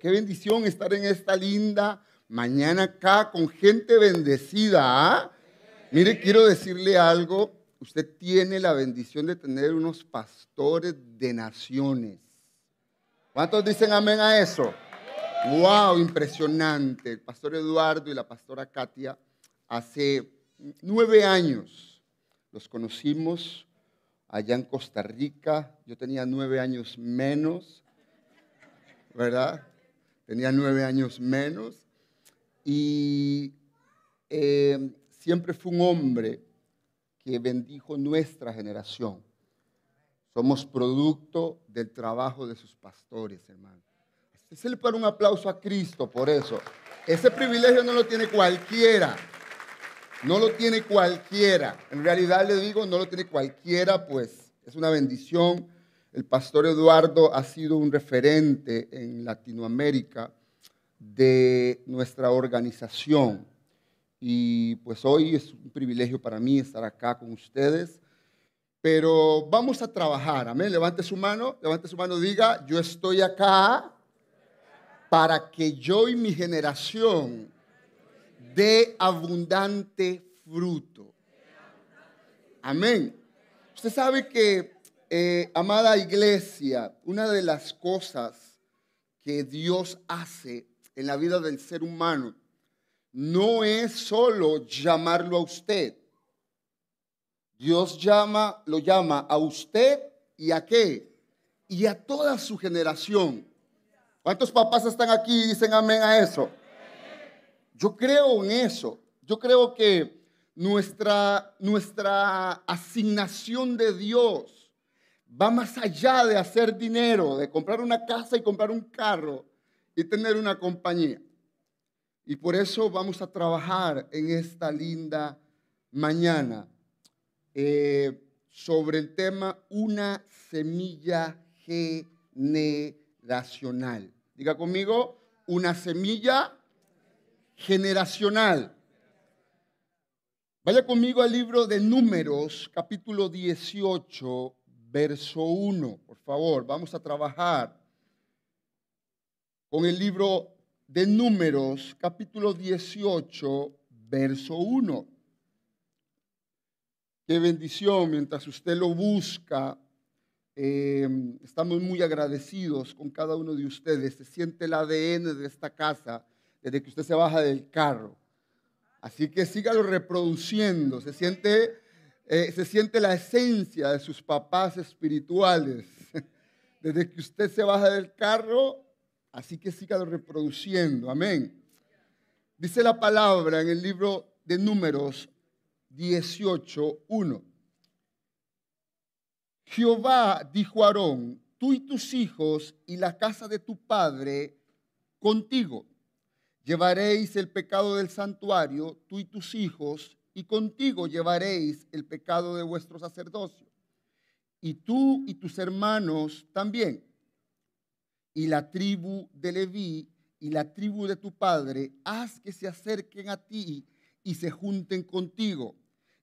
qué bendición estar en esta linda mañana acá con gente bendecida. ¿ah? Mire, quiero decirle algo. Usted tiene la bendición de tener unos pastores de naciones. ¿Cuántos dicen amén a eso? ¡Wow! Impresionante. El pastor Eduardo y la pastora Katia hace nueve años los conocimos allá en Costa Rica. Yo tenía nueve años menos, ¿verdad? Tenía nueve años menos. Y eh, siempre fue un hombre que bendijo nuestra generación. Somos producto del trabajo de sus pastores, hermano. Se le pone un aplauso a Cristo por eso. Ese privilegio no lo tiene cualquiera. No lo tiene cualquiera. En realidad le digo, no lo tiene cualquiera, pues es una bendición. El pastor Eduardo ha sido un referente en Latinoamérica de nuestra organización. Y pues hoy es un privilegio para mí estar acá con ustedes. Pero vamos a trabajar. Amén. Levante su mano, levante su mano, diga, yo estoy acá para que yo y mi generación de abundante fruto. Amén. Usted sabe que, eh, amada iglesia, una de las cosas que Dios hace en la vida del ser humano no es solo llamarlo a usted. Dios llama, lo llama a usted y a qué? Y a toda su generación. ¿Cuántos papás están aquí y dicen amén a eso? Yo creo en eso. Yo creo que nuestra, nuestra asignación de Dios va más allá de hacer dinero, de comprar una casa y comprar un carro y tener una compañía. Y por eso vamos a trabajar en esta linda mañana eh, sobre el tema una semilla generacional. Diga conmigo, una semilla generacional. Vaya conmigo al libro de Números, capítulo 18, verso 1, por favor. Vamos a trabajar con el libro de Números, capítulo 18, verso 1. Qué bendición mientras usted lo busca. Eh, estamos muy agradecidos con cada uno de ustedes. Se siente el ADN de esta casa desde que usted se baja del carro. Así que sígalo reproduciendo. Se siente, eh, se siente la esencia de sus papás espirituales. Desde que usted se baja del carro, así que sígalo reproduciendo. Amén. Dice la palabra en el libro de Números 18.1. Jehová dijo a Aarón, tú y tus hijos y la casa de tu padre contigo Llevaréis el pecado del santuario, tú y tus hijos, y contigo llevaréis el pecado de vuestro sacerdocio. Y tú y tus hermanos también. Y la tribu de Leví y la tribu de tu padre, haz que se acerquen a ti y se junten contigo.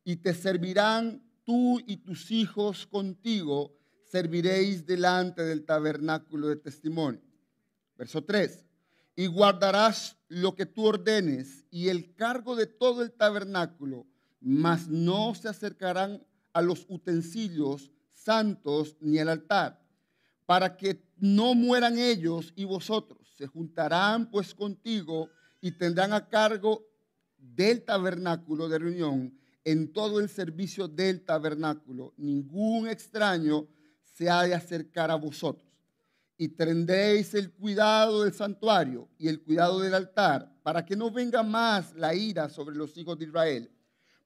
Y te servirán tú y tus hijos contigo, serviréis delante del tabernáculo de testimonio. Verso 3 y guardarás lo que tú ordenes y el cargo de todo el tabernáculo, mas no se acercarán a los utensilios santos ni al altar, para que no mueran ellos y vosotros. Se juntarán pues contigo y tendrán a cargo del tabernáculo de reunión en todo el servicio del tabernáculo. Ningún extraño se ha de acercar a vosotros y tendréis el cuidado del santuario y el cuidado del altar, para que no venga más la ira sobre los hijos de Israel.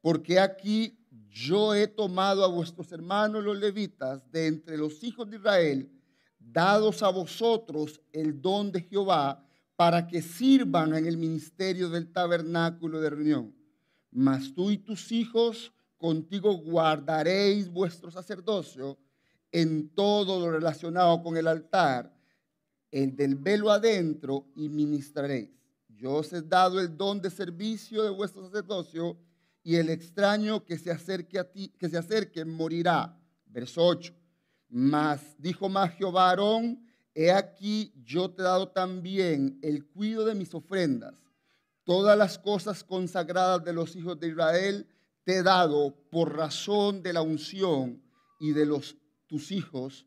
Porque aquí yo he tomado a vuestros hermanos los levitas de entre los hijos de Israel, dados a vosotros el don de Jehová, para que sirvan en el ministerio del tabernáculo de reunión. Mas tú y tus hijos contigo guardaréis vuestro sacerdocio en todo lo relacionado con el altar, el del velo adentro, y ministraréis. Yo os he dado el don de servicio de vuestro sacerdocio, y el extraño que se acerque a ti, que se acerque, morirá. Verso 8. Mas dijo más Jehová Aarón, he aquí yo te he dado también el cuidado de mis ofrendas. Todas las cosas consagradas de los hijos de Israel te he dado por razón de la unción y de los tus hijos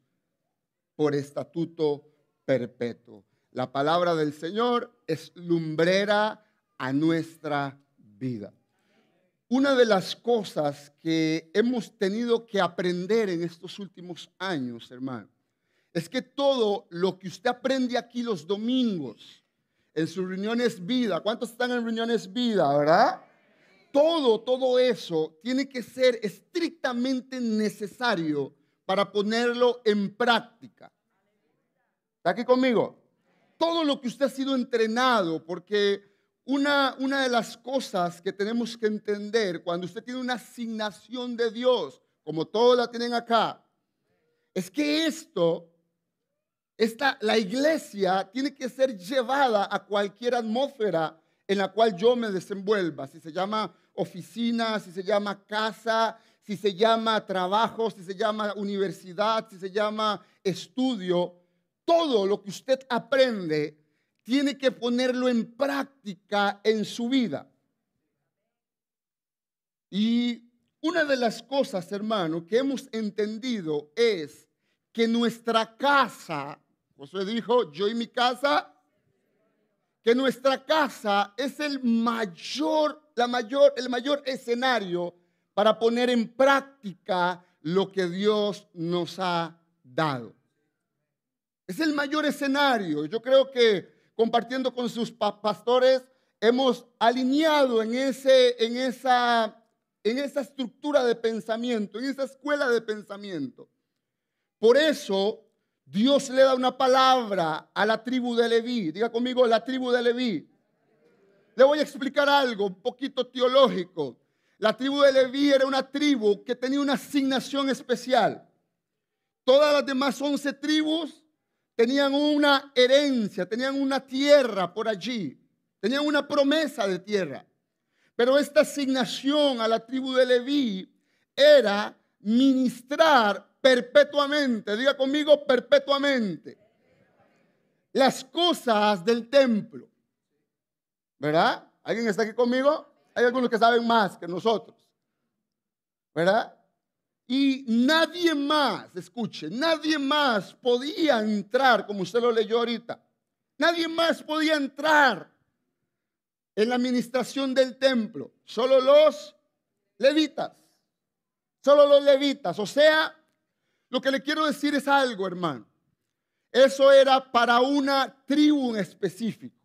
por estatuto perpetuo. La palabra del Señor es lumbrera a nuestra vida. Una de las cosas que hemos tenido que aprender en estos últimos años, hermano, es que todo lo que usted aprende aquí los domingos, en sus reuniones vida, ¿cuántos están en reuniones vida, verdad? Todo, todo eso tiene que ser estrictamente necesario para ponerlo en práctica. ¿Está aquí conmigo? Todo lo que usted ha sido entrenado, porque una, una de las cosas que tenemos que entender cuando usted tiene una asignación de Dios, como todos la tienen acá, es que esto, esta, la iglesia tiene que ser llevada a cualquier atmósfera en la cual yo me desenvuelva, si se llama oficina, si se llama casa, si se llama trabajo, si se llama universidad, si se llama estudio, todo lo que usted aprende tiene que ponerlo en práctica en su vida. Y una de las cosas, hermano, que hemos entendido es que nuestra casa, José dijo, yo y mi casa, que nuestra casa es el mayor, la mayor, el mayor escenario para poner en práctica lo que Dios nos ha dado. Es el mayor escenario. Yo creo que compartiendo con sus pastores, hemos alineado en, ese, en, esa, en esa estructura de pensamiento, en esa escuela de pensamiento. Por eso Dios le da una palabra a la tribu de Leví. Diga conmigo, la tribu de Leví. Le voy a explicar algo un poquito teológico. La tribu de Leví era una tribu que tenía una asignación especial. Todas las demás once tribus tenían una herencia, tenían una tierra por allí, tenían una promesa de tierra. Pero esta asignación a la tribu de Leví era ministrar perpetuamente, diga conmigo perpetuamente, las cosas del templo. ¿Verdad? ¿Alguien está aquí conmigo? Hay algunos que saben más que nosotros. ¿Verdad? Y nadie más, escuche, nadie más podía entrar, como usted lo leyó ahorita. Nadie más podía entrar en la administración del templo. Solo los levitas. Solo los levitas. O sea, lo que le quiero decir es algo, hermano. Eso era para una tribu en específico.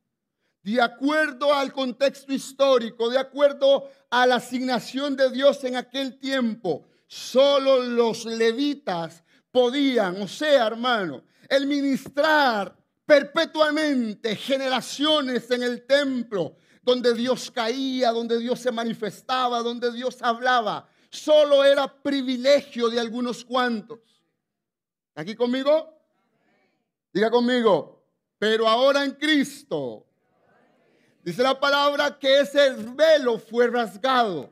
De acuerdo al contexto histórico, de acuerdo a la asignación de Dios en aquel tiempo, Solo los levitas podían, o sea, hermano, el ministrar perpetuamente generaciones en el templo, donde Dios caía, donde Dios se manifestaba, donde Dios hablaba. Solo era privilegio de algunos cuantos. ¿Aquí conmigo? Diga conmigo, pero ahora en Cristo. Dice la palabra que ese velo fue rasgado.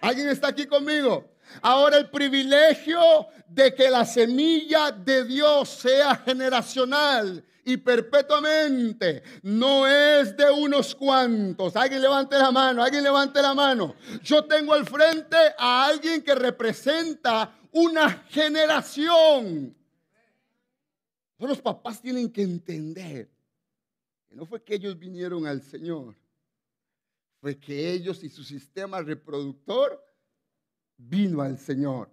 ¿Alguien está aquí conmigo? Ahora el privilegio de que la semilla de Dios sea generacional y perpetuamente no es de unos cuantos. Alguien levante la mano, alguien levante la mano. Yo tengo al frente a alguien que representa una generación. Los papás tienen que entender no fue que ellos vinieron al Señor, fue que ellos y su sistema reproductor vino al Señor.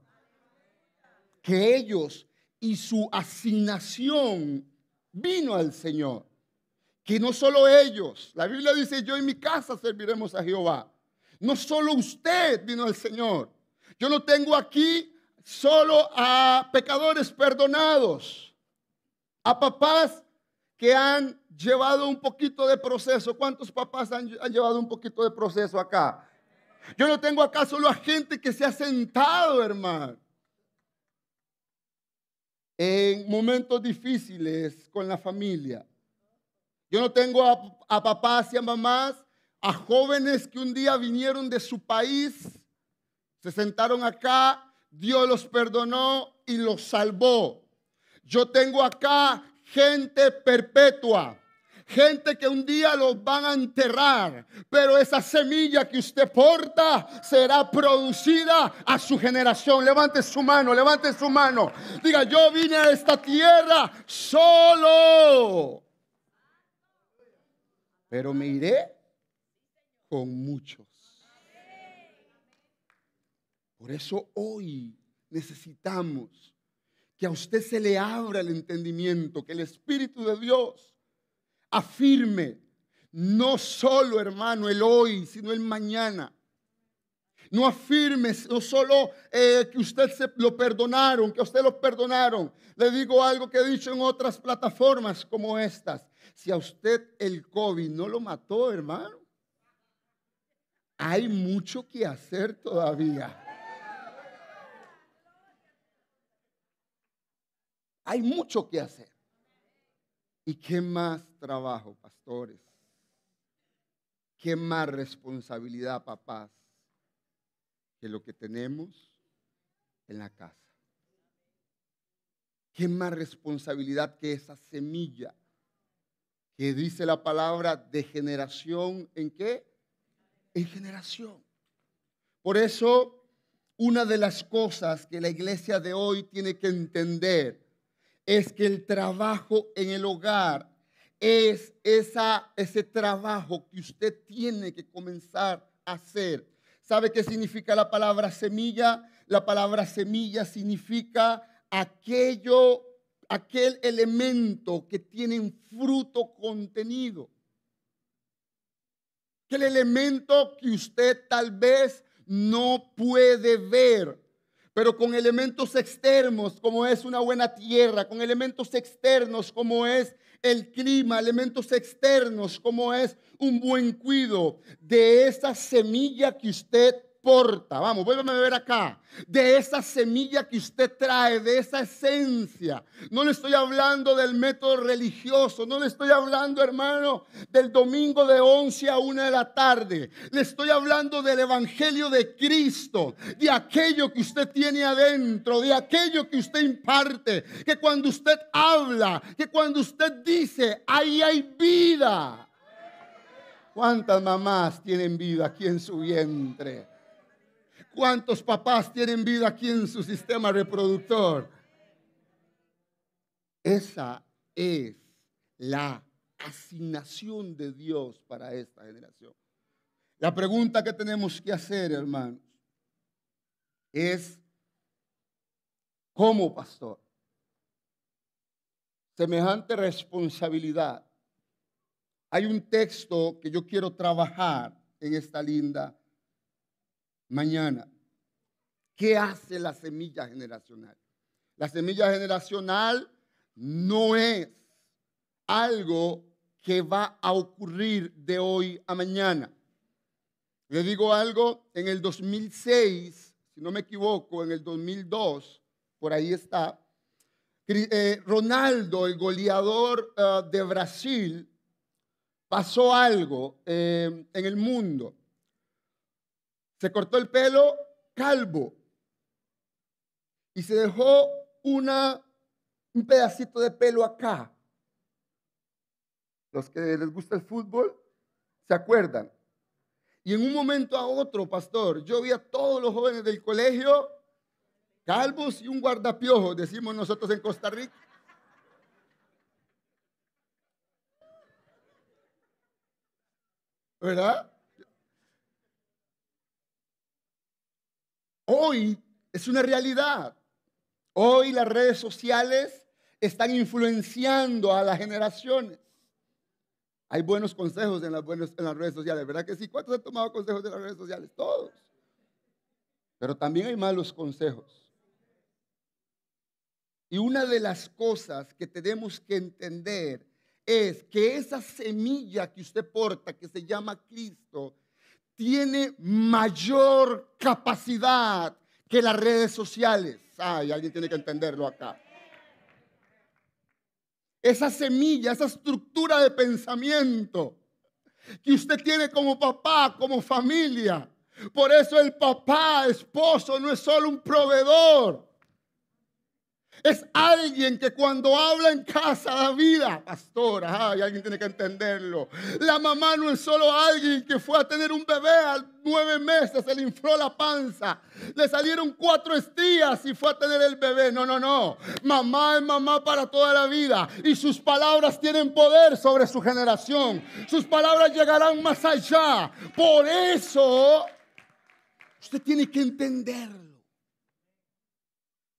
Que ellos y su asignación vino al Señor. Que no solo ellos, la Biblia dice, yo en mi casa serviremos a Jehová. No solo usted vino al Señor. Yo no tengo aquí solo a pecadores perdonados, a papás que han llevado un poquito de proceso. ¿Cuántos papás han, llevado un poquito de proceso acá? Yo no tengo acá solo a gente que se ha sentado, hermano. En momentos difíciles con la familia. Yo no tengo a, papás y a mamás, a jóvenes que un día vinieron de su país, se sentaron acá, Dios los perdonó y los salvó. Yo tengo acá gente perpetua. Gente que un día los van a enterrar, pero esa semilla que usted porta será producida a su generación. Levante su mano, levante su mano. Diga, yo vine a esta tierra solo, pero me iré con muchos. Por eso hoy necesitamos que a usted se le abra el entendimiento, que el Espíritu de Dios afirme, no solo hermano el hoy, sino el mañana. No afirme, no solo eh, que usted se lo perdonaron, que usted lo perdonaron. Le digo algo que he dicho en otras plataformas como estas. Si a usted el COVID no lo mató, hermano, hay mucho que hacer todavía. Hay mucho que hacer. ¿Y qué más trabajo, pastores? ¿Qué más responsabilidad, papás, que lo que tenemos en la casa? ¿Qué más responsabilidad que esa semilla que dice la palabra de generación en qué? En generación. Por eso, una de las cosas que la iglesia de hoy tiene que entender es que el trabajo en el hogar es ese trabajo que usted tiene que comenzar a hacer. ¿Sabe qué significa la palabra semilla? La palabra semilla significa aquello, aquel elemento que tiene un fruto contenido. Aquel elemento que usted tal vez no puede ver, pero con elementos externos como es una buena tierra, con elementos externos como es el clima, elementos externos como es un buen cuido de esa semilla que usted porta. Vamos, vuélvame a ver acá. De esa semilla que usted trae, de esa esencia. No le estoy hablando del método religioso. No le estoy hablando, hermano, del domingo de 11 a 1 de la tarde. Le estoy hablando del evangelio de Cristo. De aquello que usted tiene adentro. De aquello que usted imparte. Que cuando usted habla, que cuando usted dice, ahí hay vida. ¿Cuántas mamás tienen vida aquí en su vientre? ¿Cuántos papás tienen vida aquí en su sistema reproductor? Esa es la asignación de Dios para esta generación. La pregunta que tenemos que hacer, hermanos, es, ¿cómo pastor? Semejante responsabilidad. Hay un texto que yo quiero trabajar en esta linda mañana. ¿Qué hace la semilla generacional? La semilla generacional no es algo que va a ocurrir de hoy a mañana. Le digo algo, en el 2006, si no me equivoco, en el 2002, por ahí está, eh, Ronaldo, el goleador eh, de Brasil, pasó algo eh, en el mundo. Se cortó el pelo calvo y se dejó una, un pedacito de pelo acá. Los que les gusta el fútbol se acuerdan. Y en un momento a otro, pastor, yo vi a todos los jóvenes del colegio calvos y un guardapiojo, decimos nosotros en Costa Rica. ¿Verdad? Hoy es una realidad. Hoy las redes sociales están influenciando a las generaciones. Hay buenos consejos en las, redes sociales, ¿verdad que sí? ¿Cuántos han tomado consejos de las redes sociales? Todos. Pero también hay malos consejos. Y una de las cosas que tenemos que entender es que esa semilla que usted porta, que se llama Cristo, tiene mayor capacidad que las redes sociales. Ay, alguien tiene que entenderlo acá. Esa semilla, esa estructura de pensamiento que usted tiene como papá, como familia. Por eso el papá, esposo, no es solo un proveedor. Es alguien que cuando habla en casa da vida. Pastora, ay, alguien tiene que entenderlo. La mamá no es solo alguien que fue a tener un bebé a nueve meses, se le infló la panza. Le salieron cuatro estías y fue a tener el bebé. No, no, no. Mamá es mamá para toda la vida. Y sus palabras tienen poder sobre su generación. Sus palabras llegarán más allá. Por eso, usted tiene que entenderlo.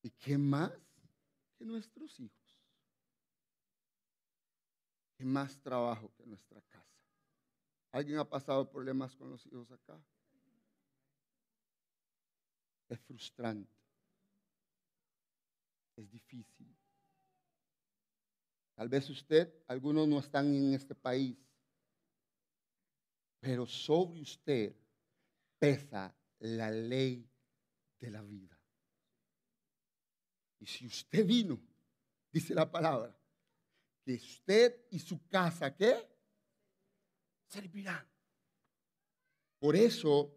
¿Y qué más? Nuestros hijos. Y más trabajo que nuestra casa. ¿Alguien ha pasado problemas con los hijos acá? Es frustrante. Es difícil. Tal vez usted, algunos no están en este país, pero sobre usted pesa la ley de la vida. Y si usted vino, dice la palabra, que usted y su casa, ¿qué? Servirán. Por eso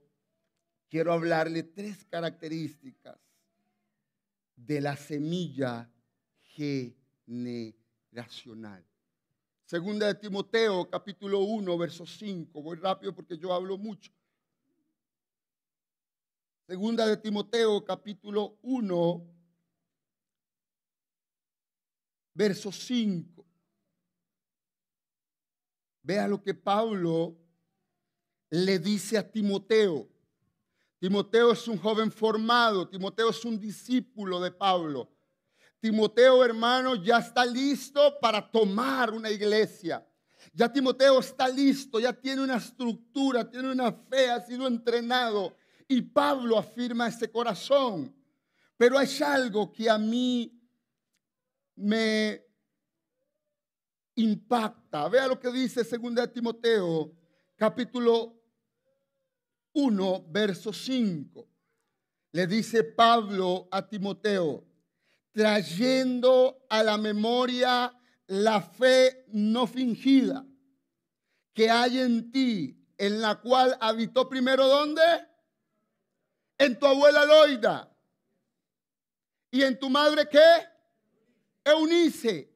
quiero hablarle tres características de la semilla generacional. Segunda de Timoteo, capítulo 1, verso 5. Voy rápido porque yo hablo mucho. Segunda de Timoteo, capítulo 1, verso 5. Vea lo que Pablo le dice a Timoteo. Timoteo es un joven formado, Timoteo es un discípulo de Pablo. Timoteo, hermano, ya está listo para tomar una iglesia. Ya Timoteo está listo, ya tiene una estructura, tiene una fe, ha sido entrenado. Y Pablo afirma ese corazón. Pero hay algo que a mí me impacta. Vea lo que dice 2 Timoteo, capítulo 1, verso 5. Le dice Pablo a Timoteo, trayendo a la memoria la fe no fingida que hay en ti, en la cual habitó primero ¿dónde? En tu abuela Loida. ¿Y en tu madre qué? Eunice.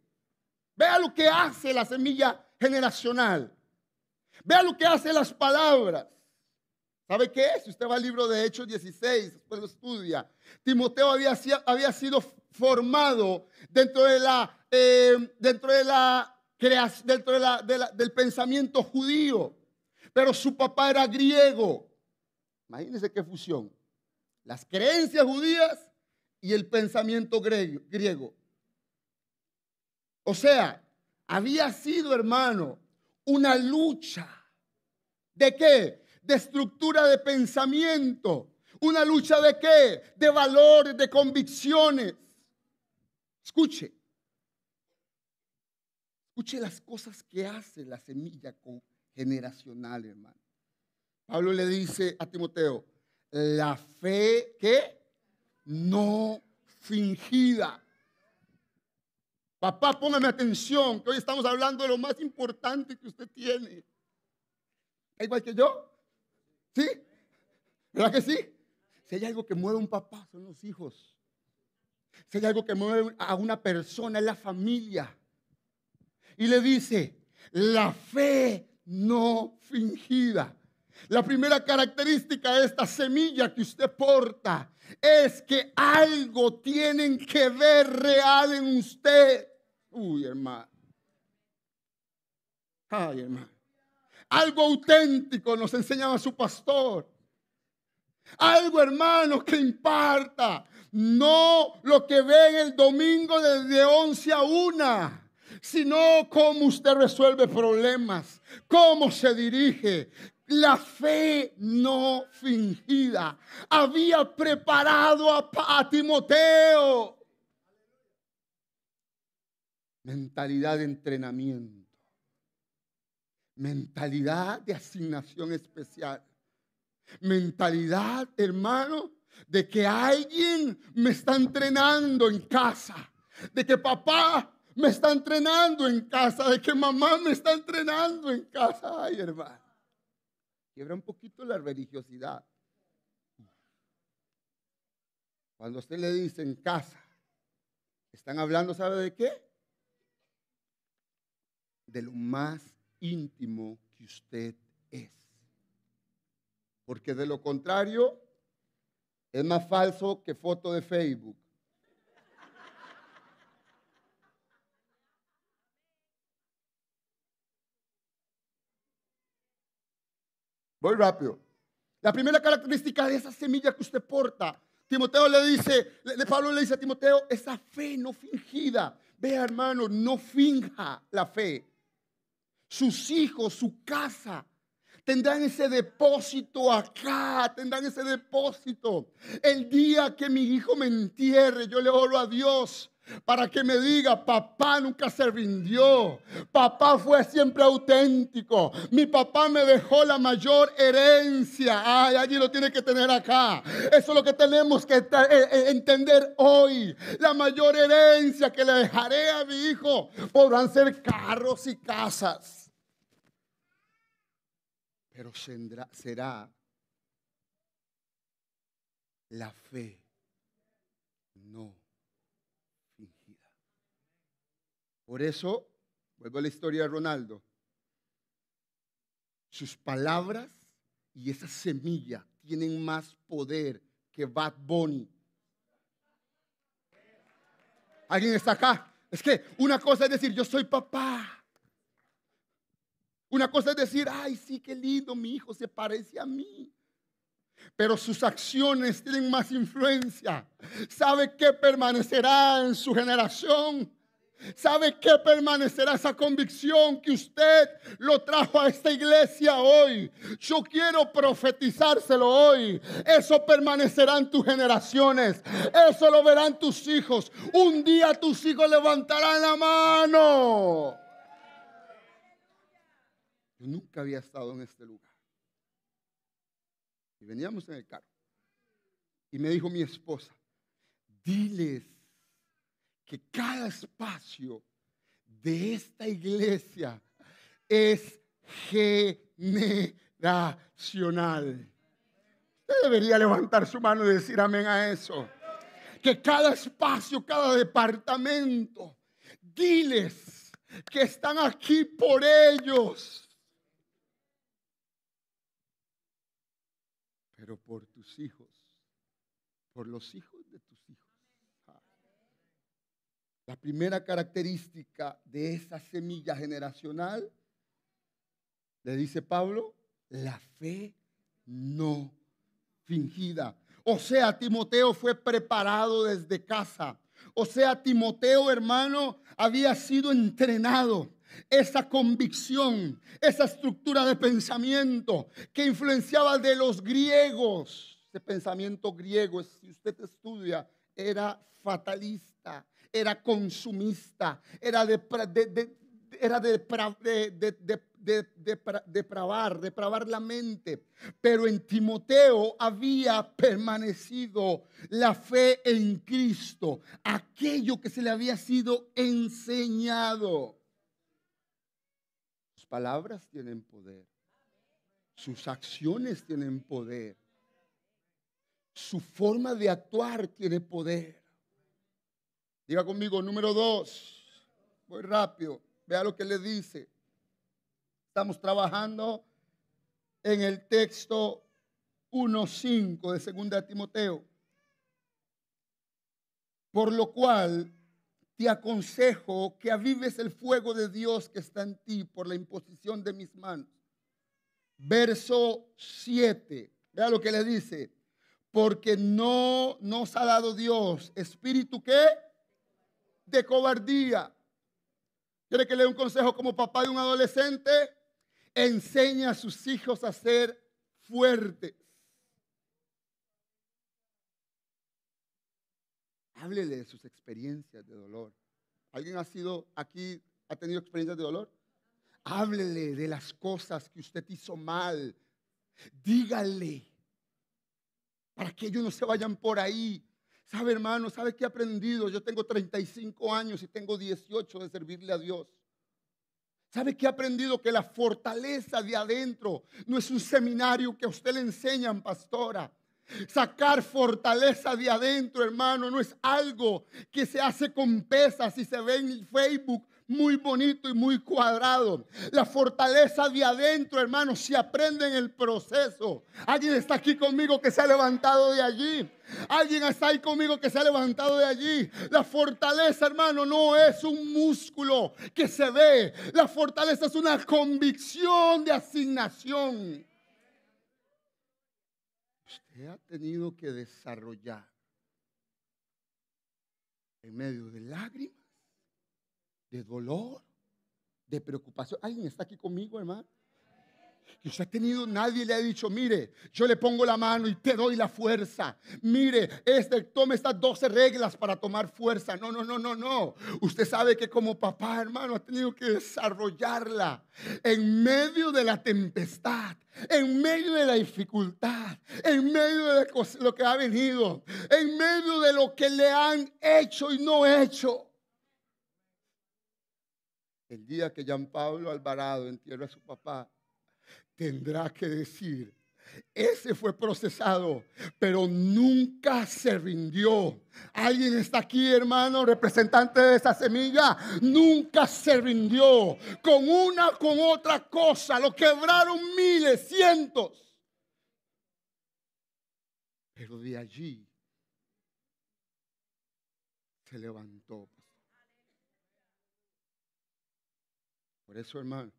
Vea lo que hace la semilla generacional. Vea lo que hace las palabras. ¿Sabe qué es? Si usted va al libro de Hechos 16, después lo estudia. Timoteo había, sido formado dentro de la, eh, dentro de la dentro del pensamiento judío, pero su papá era griego. Imagínense qué fusión. Las creencias judías y el pensamiento griego. O sea, había sido, hermano, una lucha. ¿De qué? De estructura de pensamiento. ¿Una lucha de qué? De valores, de convicciones. Escuche. Escuche las cosas que hace la semilla generacional, hermano. Pablo le dice a Timoteo, la fe que no fingida. Papá, póngame atención, que hoy estamos hablando de lo más importante que usted tiene. ¿Es igual que yo? ¿Sí? ¿Verdad que sí? Si hay algo que mueve a un papá, son los hijos. Si hay algo que mueve a una persona, es la familia. Y le dice, la fe no fingida. La primera característica de esta semilla que usted porta es que algo tienen que ver real en usted. Uy, hermano. Ay, hermano. Algo auténtico nos enseñaba su pastor. Algo, hermano, que imparta. No lo que ven el domingo desde 11 a 1 sino cómo usted resuelve problemas, cómo se dirige, la fe no fingida había preparado a, Timoteo. Mentalidad de entrenamiento. Mentalidad de asignación especial. Mentalidad, hermano, de que alguien me está entrenando en casa. De que papá me está entrenando en casa. De que mamá me está entrenando en casa. Ay, hermano. Quiebra un poquito la religiosidad. Cuando usted le dice en casa Están hablando, ¿sabe de qué? De lo más íntimo que usted es. Porque de lo contrario, es más falso que foto de Facebook. Voy rápido. La primera característica de esa semilla que usted porta, Timoteo le dice, de Pablo le dice a Timoteo, esa fe no fingida. Vea hermano, no finja la fe. Sus hijos, su casa, tendrán ese depósito acá, tendrán ese depósito. El día que mi hijo me entierre, yo le oro a Dios para que me diga, papá nunca se rindió, papá fue siempre auténtico, mi papá me dejó la mayor herencia, ay, allí lo tiene que tener acá, eso es lo que tenemos que eh, eh, entender hoy, la mayor herencia que le dejaré a mi hijo podrán ser carros y casas, pero será la fe, no Por eso, vuelvo a la historia de Ronaldo, sus palabras y esa semilla tienen más poder que Bad Bunny. ¿Alguien está acá? Es que una cosa es decir, yo soy papá. Una cosa es decir, ay, sí, qué lindo, mi hijo se parece a mí. Pero sus acciones tienen más influencia. ¿Sabe qué permanecerá en su generación? ¿Sabe qué permanecerá esa convicción que usted lo trajo a esta iglesia hoy? Yo quiero profetizárselo hoy. Eso permanecerá en tus generaciones. Eso lo verán tus hijos. Un día tus hijos levantarán la mano. Yo nunca había estado en este lugar. Y veníamos en el carro. Y me dijo mi esposa, diles que cada espacio de esta iglesia es generacional. Usted debería levantar su mano y decir amén a eso. Que cada espacio, cada departamento, diles que están aquí por ellos. Pero por tus hijos, por los hijos de tus hijos la primera característica de esa semilla generacional, le dice Pablo, la fe no fingida. O sea, Timoteo fue preparado desde casa. O sea, Timoteo, hermano, había sido entrenado. Esa convicción, esa estructura de pensamiento que influenciaba de los griegos. Ese pensamiento griego, si usted estudia, era fatalista era consumista, era de, era de, depravar, depravar la mente. Pero en Timoteo había permanecido la fe en Cristo, aquello que se le había sido enseñado. Sus palabras tienen poder, sus acciones tienen poder, su forma de actuar tiene poder. Diga conmigo, número dos. Voy rápido. Vea lo que le dice. Estamos trabajando en el texto 1.5 de Segunda Timoteo. Por lo cual te aconsejo que avives el fuego de Dios que está en ti por la imposición de mis manos. Verso 7. Vea lo que le dice. Porque no nos ha dado Dios espíritu que de cobardía. ¿Quiere que le dé un consejo como papá de un adolescente? Enseña a sus hijos a ser fuertes. Háblele de sus experiencias de dolor. ¿Alguien ha sido aquí, ha tenido experiencias de dolor? Háblele de las cosas que usted hizo mal. Dígale para que ellos no se vayan por ahí ¿Sabe, hermano? ¿Sabe qué he aprendido? Yo tengo 35 años y tengo 18 de servirle a Dios. ¿Sabe qué he aprendido? Que la fortaleza de adentro no es un seminario que a usted le enseñan, pastora. Sacar fortaleza de adentro, hermano, no es algo que se hace con pesas y se ve en Facebook muy bonito y muy cuadrado. La fortaleza de adentro, hermano, se aprende en el proceso. Alguien está aquí conmigo que se ha levantado de allí. Alguien está ahí conmigo que se ha levantado de allí. La fortaleza, hermano, no es un músculo que se ve. La fortaleza es una convicción de asignación. Usted ha tenido que desarrollar en medio de lágrimas de dolor, de preocupación. ¿Alguien está aquí conmigo, hermano? Que usted ha tenido, nadie le ha dicho, mire, yo le pongo la mano y te doy la fuerza. Mire, este, tome estas 12 reglas para tomar fuerza. No, no, no, no, no. Usted sabe que como papá, hermano, ha tenido que desarrollarla en medio de la tempestad, en medio de la dificultad, en medio de lo que ha venido, en medio de lo que le han hecho y no hecho. El día que Jean Pablo Alvarado entierra a su papá, tendrá que decir, ese fue procesado, pero nunca se rindió. Alguien está aquí, hermano, representante de esa semilla. Nunca se rindió. Con una, con otra cosa. Lo quebraron miles, cientos. Pero de allí se levantó. Por eso, hermano,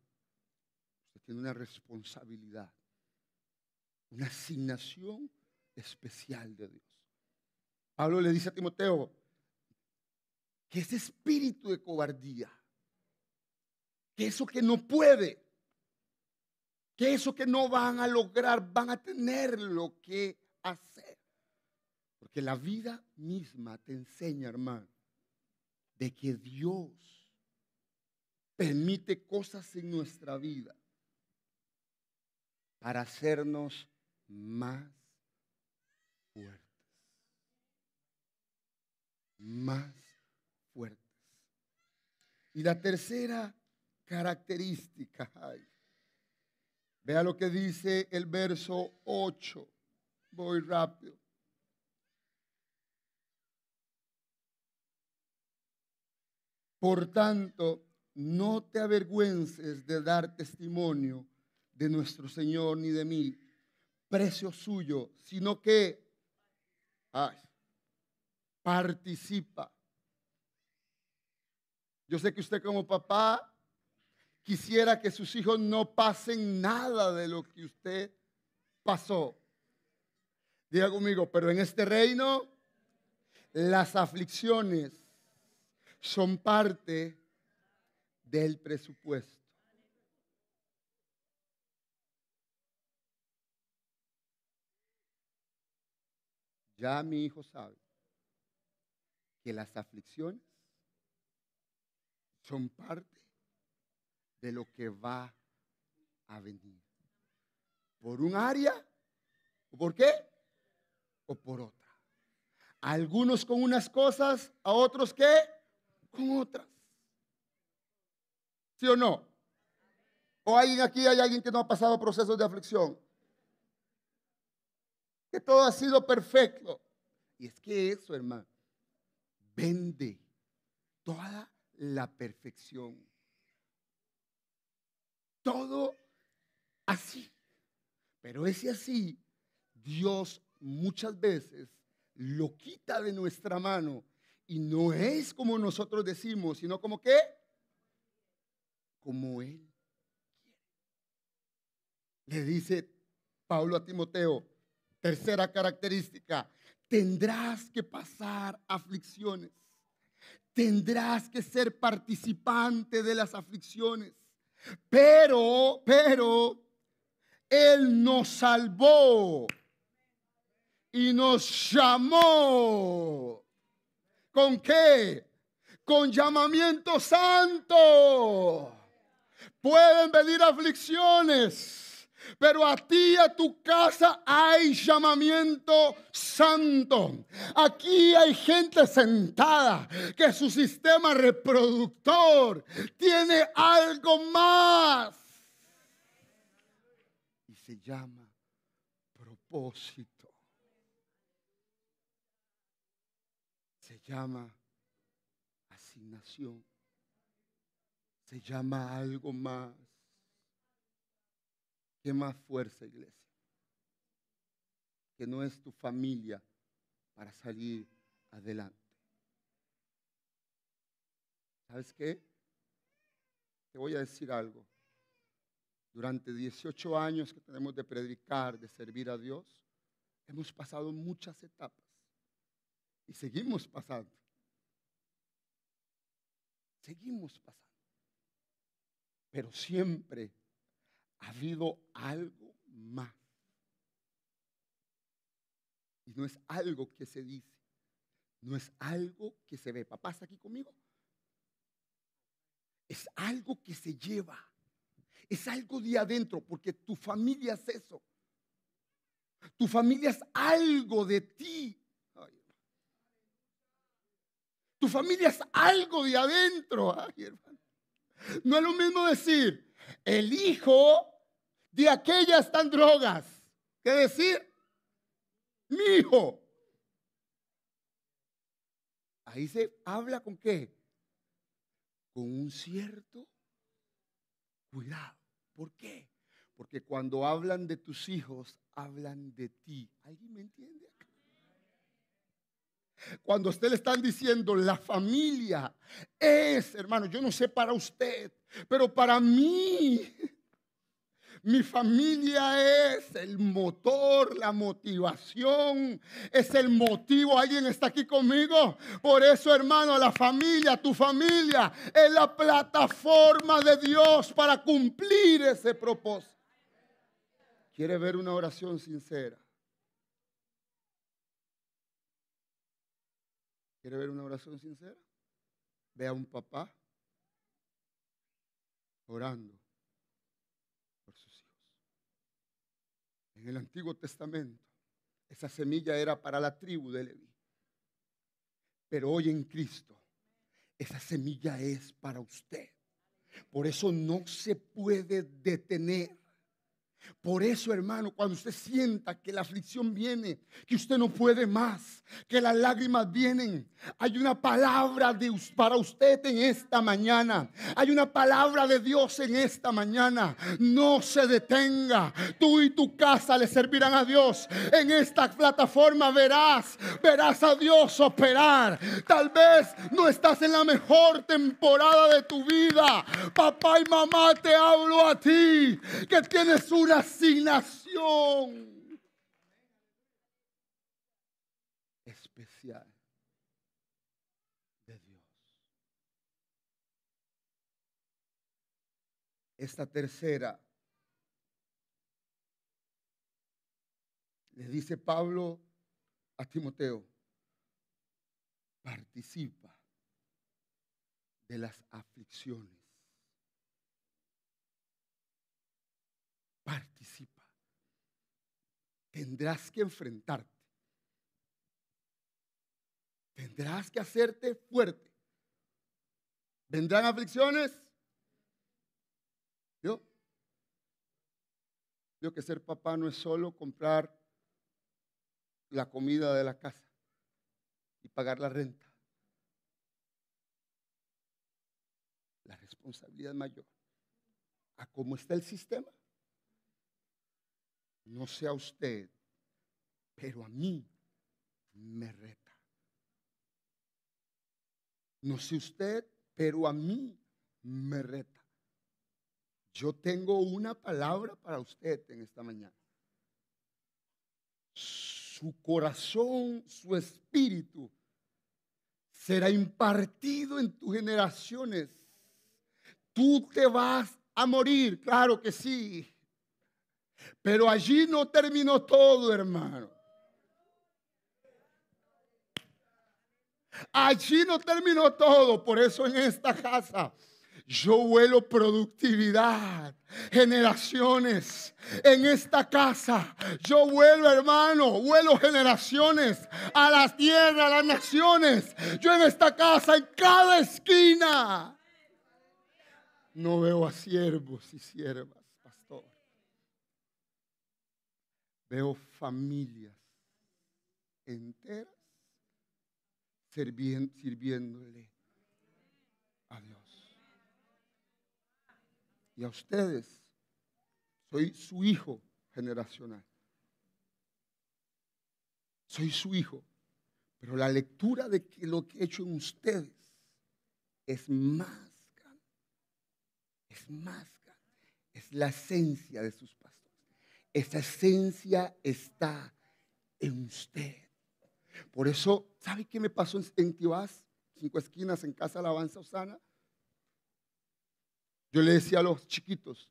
usted tiene una responsabilidad, una asignación especial de Dios. Pablo le dice a Timoteo que ese espíritu de cobardía, que eso que no puede, que eso que no van a lograr, van a tener lo que hacer. Porque la vida misma te enseña, hermano, de que Dios permite cosas en nuestra vida para hacernos más fuertes. Más fuertes. Y la tercera característica, vea lo que dice el verso 8. Voy rápido. Por tanto, no te avergüences de dar testimonio de nuestro Señor ni de mí, precio suyo, sino que participa. Yo sé que usted como papá quisiera que sus hijos no pasen nada de lo que usted pasó. Diga conmigo, pero en este reino las aflicciones son parte del presupuesto. Ya mi hijo sabe que las aflicciones son parte de lo que va a venir. Por un área, ¿o por qué? O por otra. Algunos con unas cosas, a otros qué? Con otras. ¿Sí o no? ¿O alguien aquí, hay alguien que no ha pasado procesos de aflicción? Que todo ha sido perfecto. Y es que eso, hermano, vende toda la perfección. Todo así. Pero ese así, Dios muchas veces lo quita de nuestra mano. Y no es como nosotros decimos, sino como que como Él. Le dice Pablo a Timoteo, tercera característica, tendrás que pasar aflicciones, tendrás que ser participante de las aflicciones, pero, pero, Él nos salvó y nos llamó. ¿Con qué? Con llamamiento santo. Pueden venir aflicciones, pero a ti, a tu casa, hay llamamiento santo. Aquí hay gente sentada que su sistema reproductor tiene algo más. Y se llama propósito. Se llama asignación se llama algo más. ¿Qué más fuerza, iglesia? Que no es tu familia para salir adelante. ¿Sabes qué? Te voy a decir algo. Durante 18 años que tenemos de predicar, de servir a Dios, hemos pasado muchas etapas y seguimos pasando. Seguimos pasando. Pero siempre ha habido algo más. Y no es algo que se dice, no es algo que se ve. ¿Papá está aquí conmigo? Es algo que se lleva, es algo de adentro, porque tu familia es eso. Tu familia es algo de ti. Tu familia es algo de adentro. No es lo mismo decir, el hijo de aquella están drogas, que decir, mi hijo. Ahí se habla con qué? Con un cierto cuidado. ¿Por qué? Porque cuando hablan de tus hijos, hablan de ti. ¿Alguien me entiende Cuando usted le están diciendo la familia es, hermano, yo no sé para usted, pero para mí mi familia es el motor, la motivación, es el motivo. ¿Alguien está aquí conmigo? Por eso, hermano, la familia, tu familia, es la plataforma de Dios para cumplir ese propósito. ¿Quiere ver una oración sincera? ¿Quiere ver una oración sincera? Ve a un papá orando sus hijos. En el Antiguo Testamento, esa semilla era para la tribu de Leví. Pero hoy en Cristo, esa semilla es para usted. Por eso no se puede detener. Por eso, hermano, cuando usted sienta que la aflicción viene, que usted no puede más, que las lágrimas vienen, hay una palabra de, para usted en esta mañana. Hay una palabra de Dios en esta mañana. No se detenga. Tú y tu casa le servirán a Dios. En esta plataforma verás, verás a Dios operar. Tal vez no estás en la mejor temporada de tu vida. Papá y mamá, te hablo a ti, que tienes una asignación especial de Dios. Esta tercera le dice Pablo a Timoteo, participa de las aflicciones participa. Tendrás que enfrentarte. Tendrás que hacerte fuerte. ¿Vendrán aflicciones? Yo. Yo que ser papá no es solo comprar la comida de la casa y pagar la renta. La responsabilidad mayor. A cómo está el sistema no sea usted, pero a mí me reta. No sé usted, pero a mí me reta. Yo tengo una palabra para usted en esta mañana. Su corazón, su espíritu será impartido en tus generaciones. Tú te vas a morir, claro que sí. Pero allí no terminó todo, hermano. Allí no terminó todo. Por eso en esta casa yo vuelo productividad, generaciones. En esta casa yo vuelo, hermano, vuelo generaciones a las tierras, a las naciones. Yo en esta casa, en cada esquina, no veo a siervos y siervas Veo familias enteras sirviéndole a Dios. Y a ustedes, soy su hijo generacional. Soy su hijo. Pero la lectura de lo que he hecho en ustedes es más grande. Es más. Es la esencia de sus pastores. Esa esencia está en usted. Por eso, ¿sabe qué me pasó en Tibás? Cinco esquinas en Casa Alabanza Osana. Yo le decía a los chiquitos,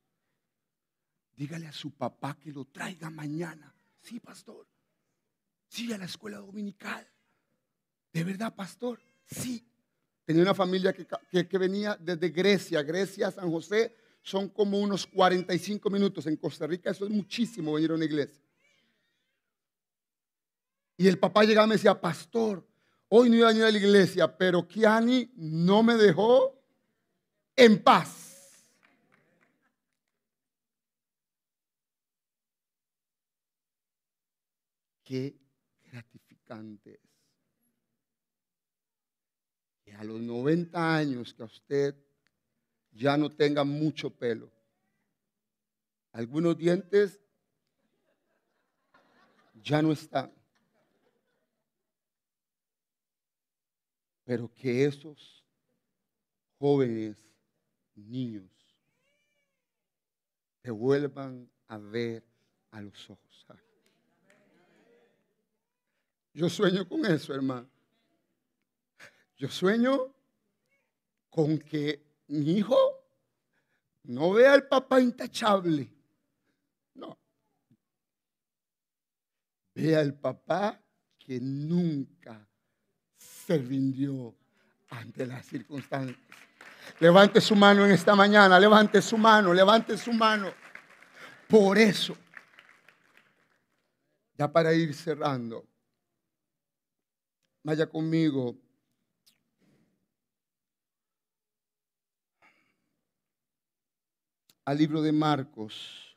dígale a su papá que lo traiga mañana. Sí, pastor. Sí, a la escuela dominical. ¿De verdad, pastor? Sí. Tenía una familia que, que, venía desde Grecia, Grecia, San José, son como unos 45 minutos. En Costa Rica eso es muchísimo venir a una iglesia. Y el papá llegaba y me decía, pastor, hoy no iba a venir a la iglesia, pero Kiani no me dejó en paz. Qué gratificante es. Que a los 90 años que a usted ya no tenga mucho pelo, algunos dientes ya no están. pero que esos jóvenes, niños, te vuelvan a ver a los ojos. Yo sueño con eso, hermano. Yo sueño con que mi hijo no vea al papá intachable. No. Vea al papá que nunca se rindió ante las circunstancias. Levante su mano en esta mañana, levante su mano, levante su mano. Por eso, ya para ir cerrando, vaya conmigo. Al libro de Marcos.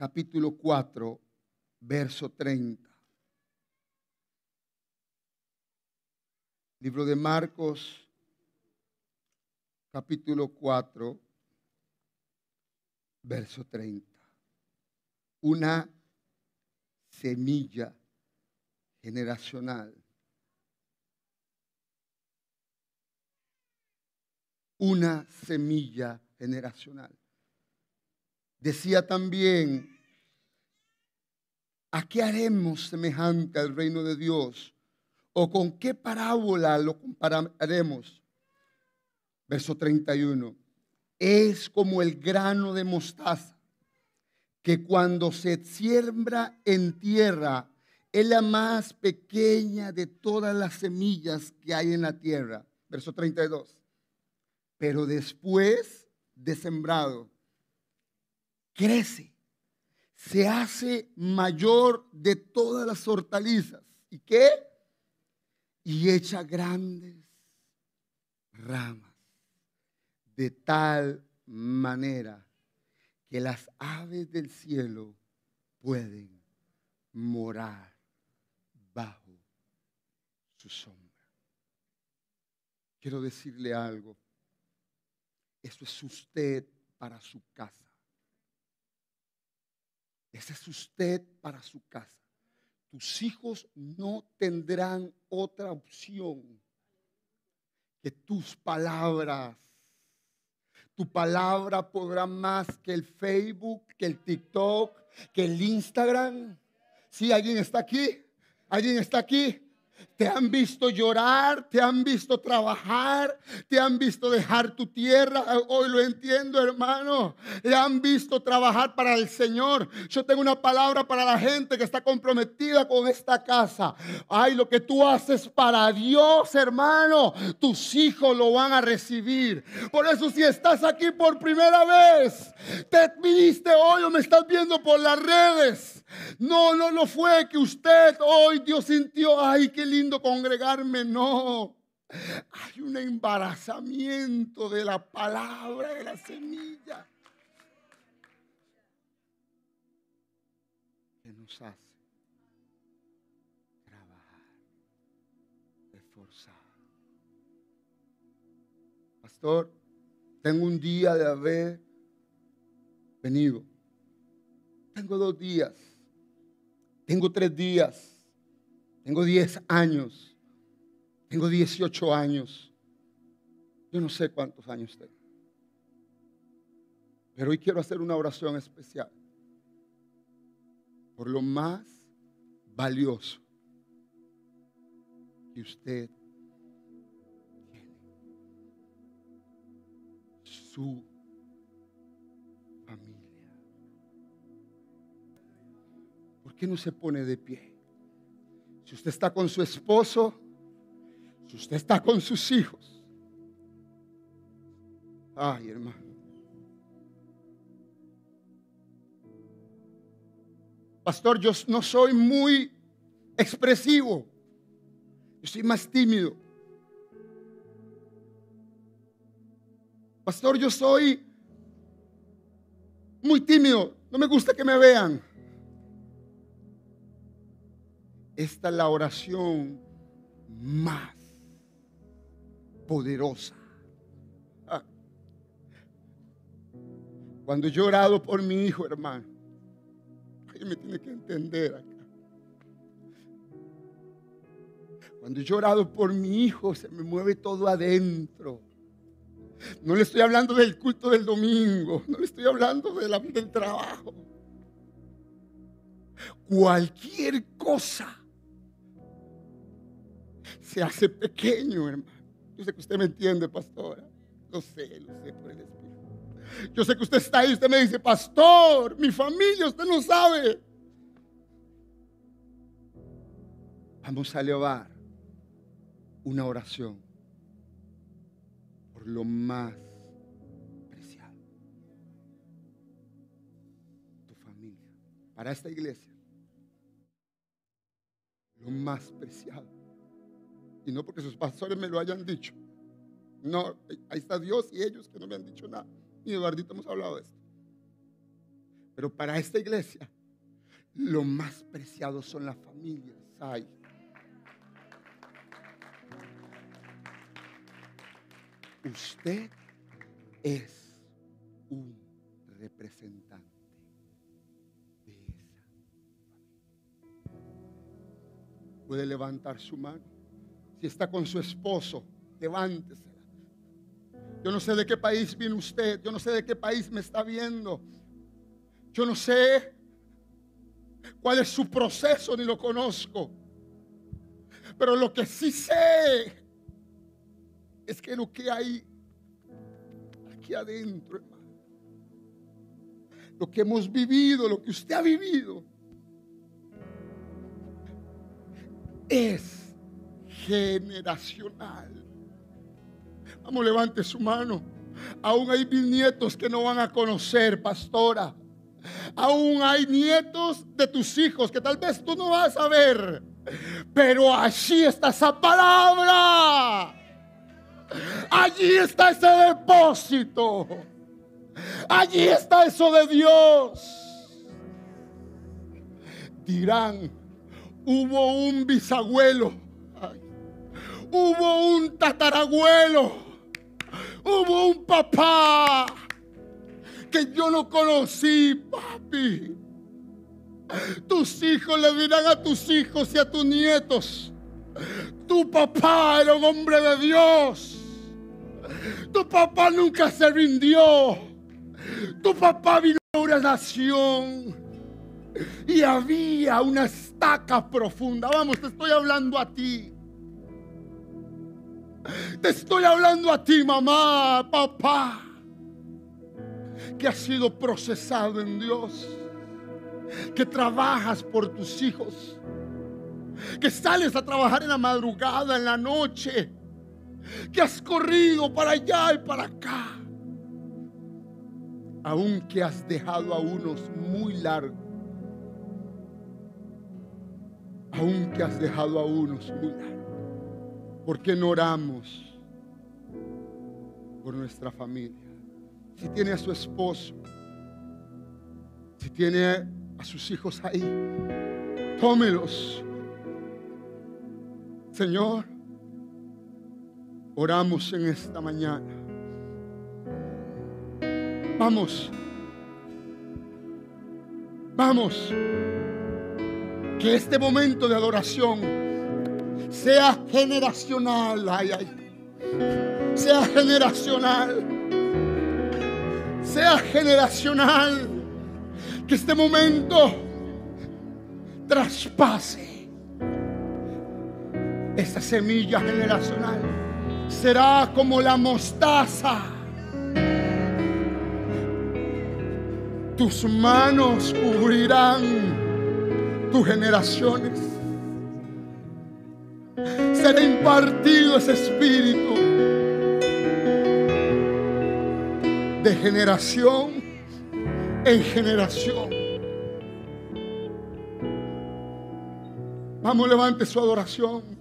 capítulo 4, verso 30. Libro de Marcos, capítulo 4, verso 30. Una semilla generacional. Una semilla generacional. Decía también, ¿a qué haremos semejante al reino de Dios? ¿O con qué parábola lo compararemos? Verso 31. Es como el grano de mostaza, que cuando se siembra en tierra, es la más pequeña de todas las semillas que hay en la tierra. Verso 32. Pero después de sembrado, crece, se hace mayor de todas las hortalizas. ¿Y qué? Y echa grandes ramas, de tal manera que las aves del cielo pueden morar bajo su sombra. Quiero decirle algo. Eso es usted para su casa. Ese es usted para su casa. Tus hijos no tendrán otra opción que tus palabras. Tu palabra podrá más que el Facebook, que el TikTok, que el Instagram. Si alguien está aquí, alguien está aquí. Te han visto llorar, te han visto trabajar, te han visto dejar tu tierra. Hoy lo entiendo, hermano. Te han visto trabajar para el Señor. Yo tengo una palabra para la gente que está comprometida con esta casa. Ay, lo que tú haces para Dios, hermano, tus hijos lo van a recibir. Por eso si estás aquí por primera vez, te viniste hoy o me estás viendo por las redes. No, no, no fue que usted hoy Dios sintió, ay, qué lindo congregarme. No. Hay un embarazamiento de la palabra, de la semilla. nos hace trabajar, esforzar. Pastor, tengo un día de haber venido. Tengo dos días. Tengo tres días. Tengo diez años. Tengo dieciocho años. Yo no sé cuántos años tengo. Pero hoy quiero hacer una oración especial por lo más valioso que usted tiene. Su familia. ¿Por qué no se pone de pie? Si usted está con su esposo, si usted está con sus hijos. Ay, hermano. Pastor, yo no soy muy expresivo. Yo soy más tímido. Pastor, yo soy muy tímido. No me gusta que me vean. Esta es la oración más poderosa. Ah. Cuando he orado por mi hijo, hermano, me tiene que entender acá. Cuando he orado por mi hijo, se me mueve todo adentro. No le estoy hablando del culto del domingo, no le estoy hablando de la, del trabajo. Cualquier cosa se hace pequeño, hermano. Yo sé que usted me entiende, pastora. Lo sé, lo sé por el Espíritu. Yo sé que usted está ahí, usted me dice, pastor, mi familia, usted no sabe. Vamos a elevar una oración por lo más preciado. Tu familia. Para esta iglesia. Lo más preciado. Y no porque sus pastores me lo hayan dicho. No, ahí está Dios y ellos que no me han dicho nada. Y Eduardito hemos hablado de esto. Pero para esta iglesia, lo más preciado son las familias. Ay. Usted es un representante de esa familia. Puede levantar su mano. Si está con su esposo, levántese. Yo no sé de qué país viene usted. Yo no sé de qué país me está viendo. Yo no sé cuál es su proceso ni lo conozco. Pero lo que sí sé es que lo que hay aquí adentro, hermano, lo que hemos vivido, lo que usted ha vivido, es generacional. Vamos, levante su mano. Aún hay nietos que no van a conocer, pastora. Aún hay nietos de tus hijos que tal vez tú no vas a ver. Pero allí está esa palabra. Allí está ese depósito. Allí está eso de Dios. Dirán, hubo un bisabuelo. Hubo un tatarabuelo Hubo un papá que yo no conocí, papi. Tus hijos le dirán a tus hijos y a tus nietos. Tu papá era un hombre de Dios. Tu papá nunca se rindió. Tu papá vino a una nación y había una estaca profunda. Vamos, te estoy hablando a ti. Te estoy hablando a ti, mamá, papá, que has sido procesado en Dios, que trabajas por tus hijos, que sales a trabajar en la madrugada, en la noche, que has corrido para allá y para acá, aunque has dejado a unos muy largos, aunque has dejado a unos muy largos. ¿Por qué no oramos por nuestra familia? Si tiene a su esposo, si tiene a sus hijos ahí, tómelos. Señor, oramos en esta mañana. Vamos. Vamos. Que este momento de adoración sea generacional. Ay, ay. Sea generacional. Sea generacional. Que este momento traspase esta semilla generacional. Será como la mostaza. Tus manos cubrirán tus generaciones. Será impartido ese espíritu de generación en generación. Vamos, levante su adoración.